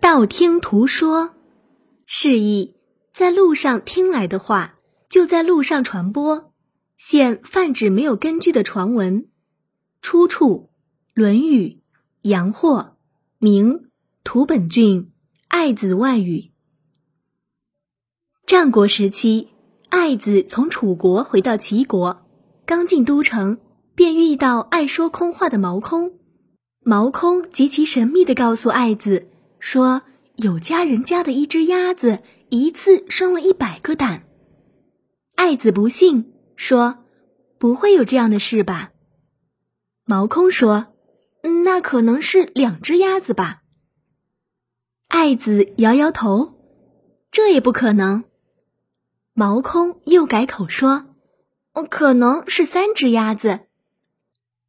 道听途说，示意在路上听来的话，就在路上传播，现泛指没有根据的传闻。出处：《论语·阳货》，明土本俊《爱子外语》。战国时期，爱子从楚国回到齐国，刚进都城，便遇到爱说空话的毛空。毛空极其神秘地告诉爱子。说有家人家的一只鸭子一次生了一百个蛋，爱子不信，说不会有这样的事吧。毛空说，那可能是两只鸭子吧。爱子摇摇头，这也不可能。毛空又改口说，哦可能是三只鸭子。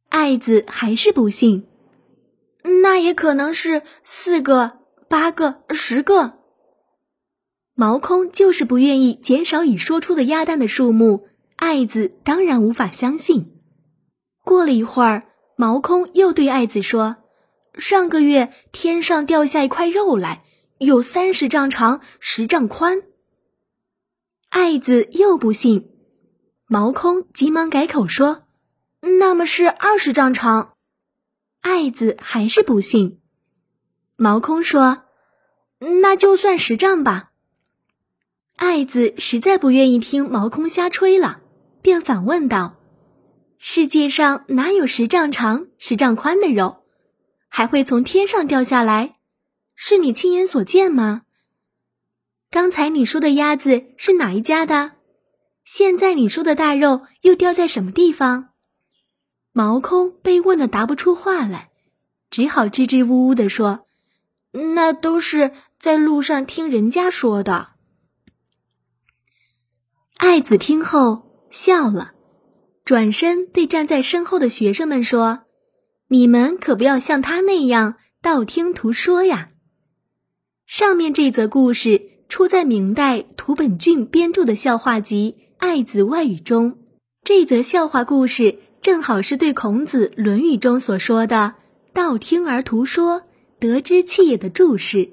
爱子还是不信，那也可能是四个。八个、十个，毛空就是不愿意减少已说出的鸭蛋的数目。爱子当然无法相信。过了一会儿，毛空又对爱子说：“上个月天上掉下一块肉来，有三十丈长，十丈宽。”爱子又不信，毛空急忙改口说：“那么是二十丈长。”爱子还是不信。毛空说：“那就算十丈吧。”爱子实在不愿意听毛空瞎吹了，便反问道：“世界上哪有十丈长、十丈宽的肉？还会从天上掉下来？是你亲眼所见吗？刚才你说的鸭子是哪一家的？现在你说的大肉又掉在什么地方？”毛空被问的答不出话来，只好支支吾吾的说。那都是在路上听人家说的。爱子听后笑了，转身对站在身后的学生们说：“你们可不要像他那样道听途说呀。”上面这则故事出在明代涂本俊编著的笑话集《爱子外语》中。这则笑话故事正好是对孔子《论语》中所说的“道听而途说”。得知气也的注释。